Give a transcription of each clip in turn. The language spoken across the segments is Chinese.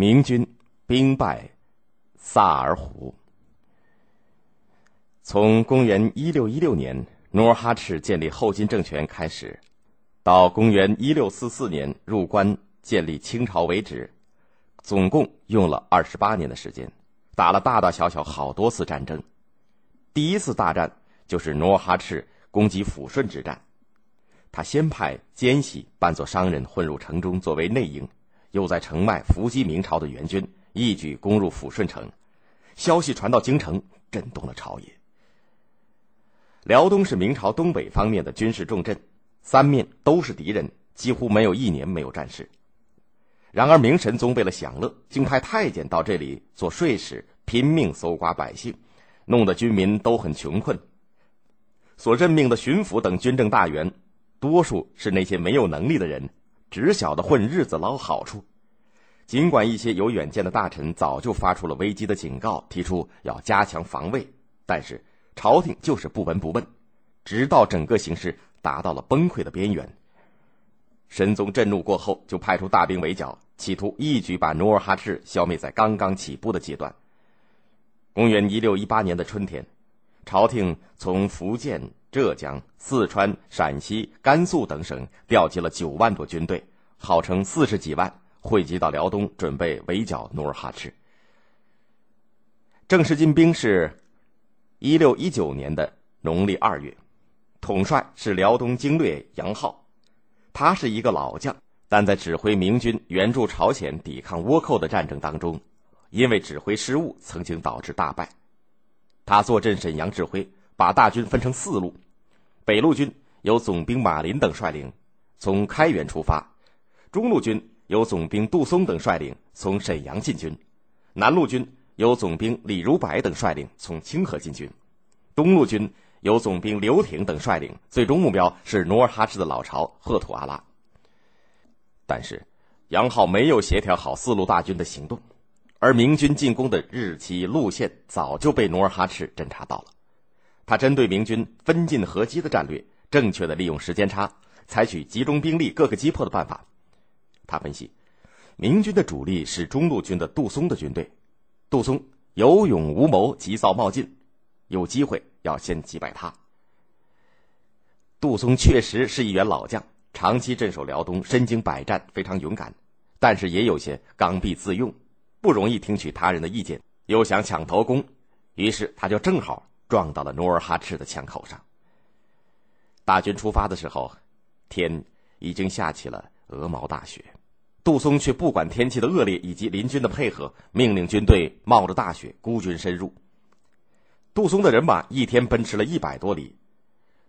明军兵败萨尔浒。从公元一六一六年努尔哈赤建立后金政权开始，到公元一六四四年入关建立清朝为止，总共用了二十八年的时间，打了大大小小好多次战争。第一次大战就是努尔哈赤攻击抚顺之战，他先派奸细扮作商人混入城中作为内应，又在城外伏击明朝的援军，一举攻入抚顺城。消息传到京城，震动了朝野。辽东是明朝东北方面的军事重镇，三面都是敌人，几乎没有一年没有战事。然而明神宗为了享乐，竟派太监到这里做税使，拼命搜刮百姓，弄得军民都很穷困。所任命的巡抚等军政大员，多数是那些没有能力的人，只晓得混日子捞好处。尽管一些有远见的大臣早就发出了危机的警告，提出要加强防卫，但是。朝廷就是不闻不问，直到整个形势达到了崩溃的边缘。神宗震怒过后，就派出大兵围剿，企图一举把努尔哈赤消灭在刚刚起步的阶段。公元一六一八年的春天，朝廷从福建、浙江、四川、陕西、甘肃等省调集了九万多军队，号称四十几万，汇集到辽东，准备围剿努尔哈赤。正式进兵是。一六一九年的农历二月，统帅是辽东经略杨浩，他是一个老将，但在指挥明军援助朝鲜抵抗倭寇的战争当中，因为指挥失误，曾经导致大败。他坐镇沈阳指挥，把大军分成四路：北路军由总兵马林等率领，从开原出发；中路军由总兵杜松等率领，从沈阳进军；南路军。由总兵李如柏等率领从清河进军，东路军由总兵刘挺等率领，最终目标是努尔哈赤的老巢赫图阿拉。但是，杨浩没有协调好四路大军的行动，而明军进攻的日期路线早就被努尔哈赤侦察到了。他针对明军分进合击的战略，正确的利用时间差，采取集中兵力各个击破的办法。他分析，明军的主力是中路军的杜松的军队。杜松有勇无谋，急躁冒进，有机会要先击败他。杜松确实是一员老将，长期镇守辽东，身经百战，非常勇敢，但是也有些刚愎自用，不容易听取他人的意见，又想抢头功，于是他就正好撞到了努尔哈赤的枪口上。大军出发的时候，天已经下起了鹅毛大雪。杜松却不管天气的恶劣以及邻军的配合，命令军队冒着大雪孤军深入。杜松的人马一天奔驰了一百多里，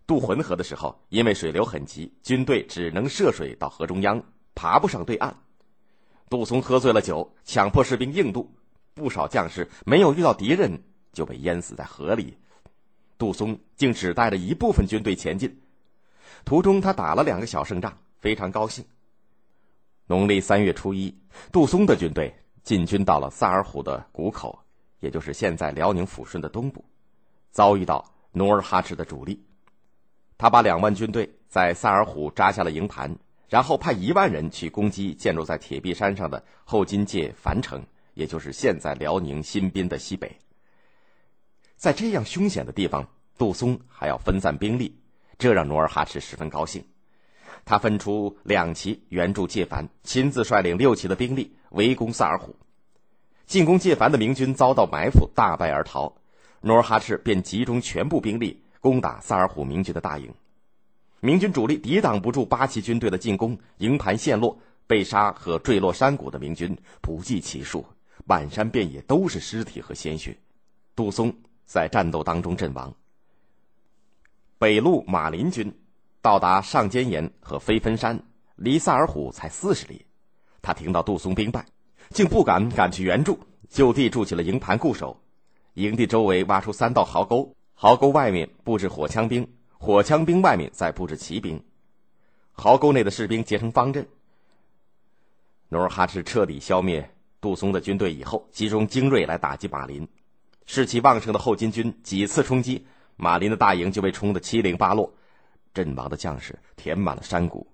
渡浑河的时候，因为水流很急，军队只能涉水到河中央，爬不上对岸。杜松喝醉了酒，强迫士兵硬渡，不少将士没有遇到敌人就被淹死在河里。杜松竟只带着一部分军队前进，途中他打了两个小胜仗，非常高兴。农历三月初一，杜松的军队进军到了萨尔浒的谷口，也就是现在辽宁抚顺的东部，遭遇到努尔哈赤的主力。他把两万军队在萨尔浒扎下了营盘，然后派一万人去攻击建筑在铁壁山上的后金界樊城，也就是现在辽宁新宾的西北。在这样凶险的地方，杜松还要分散兵力，这让努尔哈赤十分高兴。他分出两旗援助介凡，亲自率领六旗的兵力围攻萨尔浒。进攻介凡的明军遭到埋伏，大败而逃。努尔哈赤便集中全部兵力攻打萨尔浒明军的大营。明军主力抵挡不住八旗军队的进攻，营盘陷落，被杀和坠落山谷的明军不计其数，满山遍野都是尸体和鲜血。杜松在战斗当中阵亡。北路马林军。到达上尖岩和飞分山，离萨尔浒才四十里。他听到杜松兵败，竟不敢赶去援助，就地筑起了营盘固守。营地周围挖出三道壕沟，壕沟外面布置火枪兵，火枪兵外面再布置骑兵。壕沟内的士兵结成方阵。努尔哈赤彻底消灭杜松的军队以后，集中精锐来打击马林。士气旺盛的后金军几次冲击，马林的大营就被冲得七零八落。阵亡的将士填满了山谷，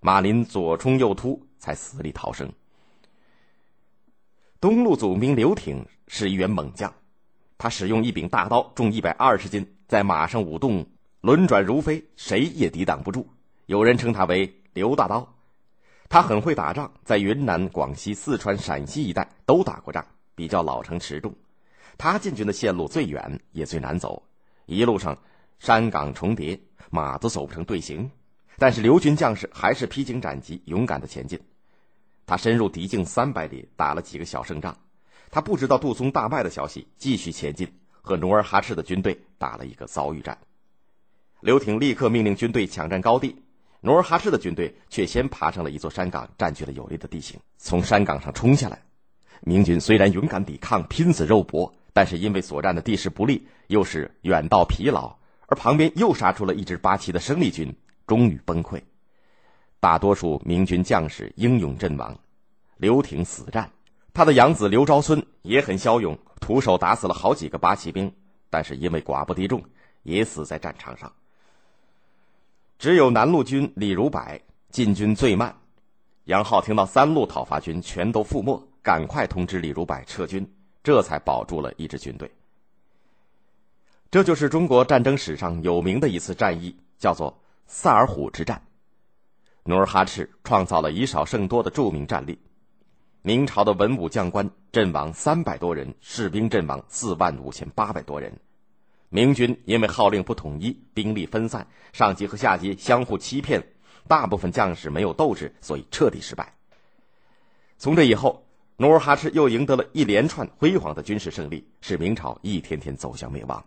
马林左冲右突，才死里逃生。东路总兵刘挺是一员猛将，他使用一柄大刀，重一百二十斤，在马上舞动，轮转如飞，谁也抵挡不住。有人称他为刘大刀。他很会打仗，在云南、广西、四川、陕西一带都打过仗，比较老成持重。他进军的线路最远，也最难走，一路上山岗重叠，马都走不成队形。但是刘军将士还是披荆斩棘，勇敢的前进。他深入敌境三百里，打了几个小胜仗。他不知道杜松大败的消息，继续前进，和努尔哈赤的军队打了一个遭遇战。刘挺立刻命令军队抢占高地，努尔哈赤的军队却先爬上了一座山岗，占据了有利的地形，从山岗上冲下来。明军虽然勇敢抵抗，拼死肉搏，但是因为所占的地势不利，又是远道疲劳，而旁边又杀出了一支八旗的生力军，终于崩溃。大多数明军将士英勇阵亡，刘挺死战，他的养子刘昭孙也很骁勇，徒手打死了好几个八旗兵，但是因为寡不敌众，也死在战场上。只有南路军李如柏进军最慢，杨浩听到三路讨伐军全都覆没，赶快通知李如柏撤军，这才保住了一支军队。这就是中国战争史上有名的一次战役，叫做萨尔浒之战。努尔哈赤创造了以少胜多的著名战例，明朝的文武将官阵亡三百多人，士兵阵亡四万五千八百多人。明军因为号令不统一，兵力分散，上级和下级相互欺骗，大部分将士没有斗志，所以彻底失败。从这以后，努尔哈赤又赢得了一连串辉煌的军事胜利，使明朝一天天走向灭亡。